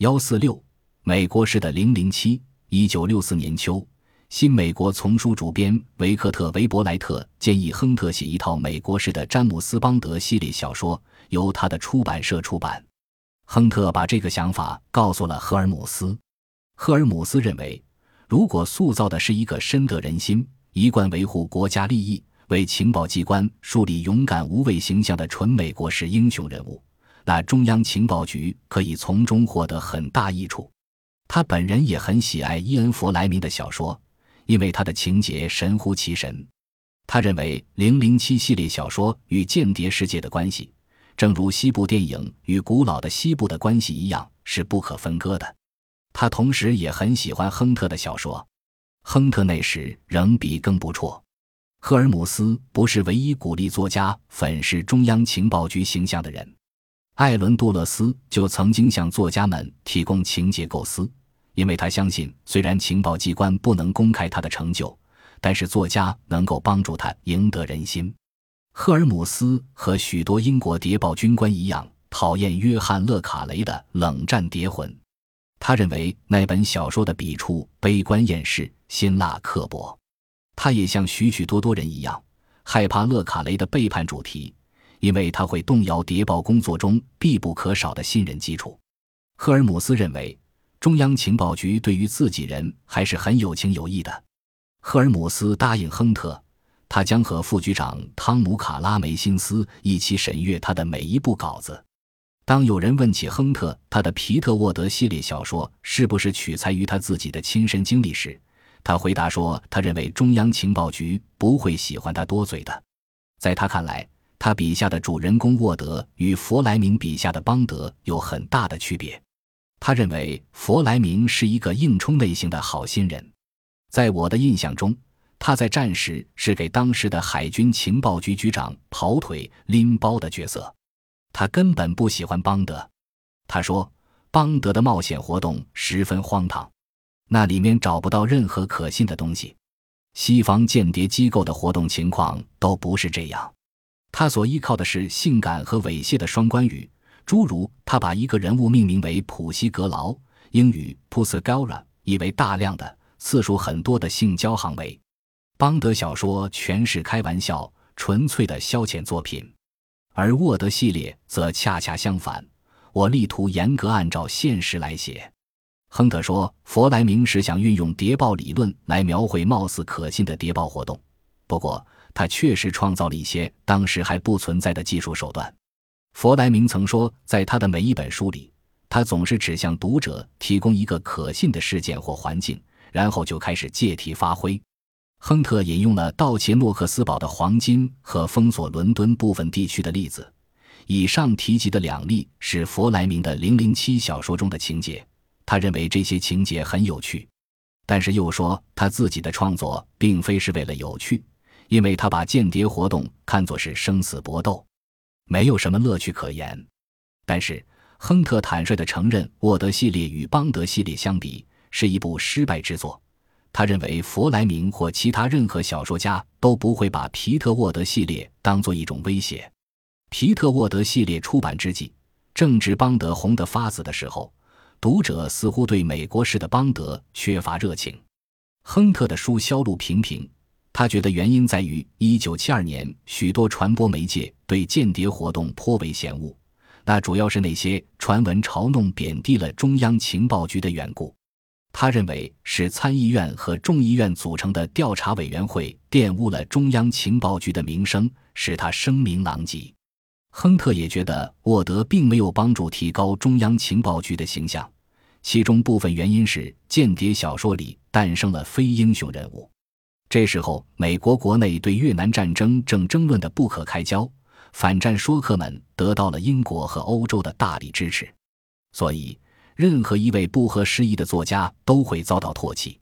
幺四六，美国式的零零七。一九六四年秋，新美国丛书主编维克特·维伯莱特建议亨特写一套美国式的詹姆斯·邦德系列小说，由他的出版社出版。亨特把这个想法告诉了赫尔姆斯。赫尔姆斯认为，如果塑造的是一个深得人心、一贯维护国家利益、为情报机关树立勇敢无畏形象的纯美国式英雄人物，那中央情报局可以从中获得很大益处。他本人也很喜爱伊恩·弗莱明的小说，因为他的情节神乎其神。他认为《零零七》系列小说与间谍世界的关系，正如西部电影与古老的西部的关系一样，是不可分割的。他同时也很喜欢亨特的小说。亨特那时仍比更不辍。赫尔姆斯不是唯一鼓励作家粉饰中央情报局形象的人。艾伦·杜勒斯就曾经向作家们提供情节构思，因为他相信，虽然情报机关不能公开他的成就，但是作家能够帮助他赢得人心。赫尔姆斯和许多英国谍报军官一样，讨厌约翰·勒卡雷的《冷战谍魂》，他认为那本小说的笔触悲观厌世、辛辣刻薄。他也像许许多多人一样，害怕勒卡雷的背叛主题。因为他会动摇谍报工作中必不可少的信任基础。赫尔姆斯认为，中央情报局对于自己人还是很有情有义的。赫尔姆斯答应亨特，他将和副局长汤姆·卡拉梅辛斯一起审阅他的每一部稿子。当有人问起亨特他的皮特沃德系列小说是不是取材于他自己的亲身经历时，他回答说：“他认为中央情报局不会喜欢他多嘴的。”在他看来。他笔下的主人公沃德与弗莱明笔下的邦德有很大的区别。他认为弗莱明是一个硬冲类型的好心人。在我的印象中，他在战时是给当时的海军情报局局长跑腿拎包的角色。他根本不喜欢邦德。他说，邦德的冒险活动十分荒唐，那里面找不到任何可信的东西。西方间谍机构的活动情况都不是这样。他所依靠的是性感和猥亵的双关语，诸如他把一个人物命名为普西格劳（英语 p u s g a r a 意为大量的、次数很多的性交行为。邦德小说全是开玩笑、纯粹的消遣作品，而沃德系列则恰恰相反。我力图严格按照现实来写。亨特说，弗莱明是想运用谍报理论来描绘貌似可信的谍报活动，不过。他确实创造了一些当时还不存在的技术手段。弗莱明曾说，在他的每一本书里，他总是只向读者提供一个可信的事件或环境，然后就开始借题发挥。亨特引用了盗窃诺克斯堡的黄金和封锁伦敦部分地区的例子。以上提及的两例是弗莱明的《零零七》小说中的情节，他认为这些情节很有趣，但是又说他自己的创作并非是为了有趣。因为他把间谍活动看作是生死搏斗，没有什么乐趣可言。但是，亨特坦率地承认，沃德系列与邦德系列相比是一部失败之作。他认为，弗莱明或其他任何小说家都不会把皮特沃德系列当做一种威胁。皮特沃德系列出版之际，正值邦德红得发紫的时候，读者似乎对美国式的邦德缺乏热情。亨特的书销路平平。他觉得原因在于1972年许多传播媒介对间谍活动颇为嫌恶，那主要是那些传闻嘲弄贬低了中央情报局的缘故。他认为是参议院和众议院组成的调查委员会玷污了中央情报局的名声，使他声名狼藉。亨特也觉得沃德并没有帮助提高中央情报局的形象，其中部分原因是间谍小说里诞生了非英雄人物。这时候，美国国内对越南战争正争论的不可开交，反战说客们得到了英国和欧洲的大力支持，所以任何一位不合时宜的作家都会遭到唾弃。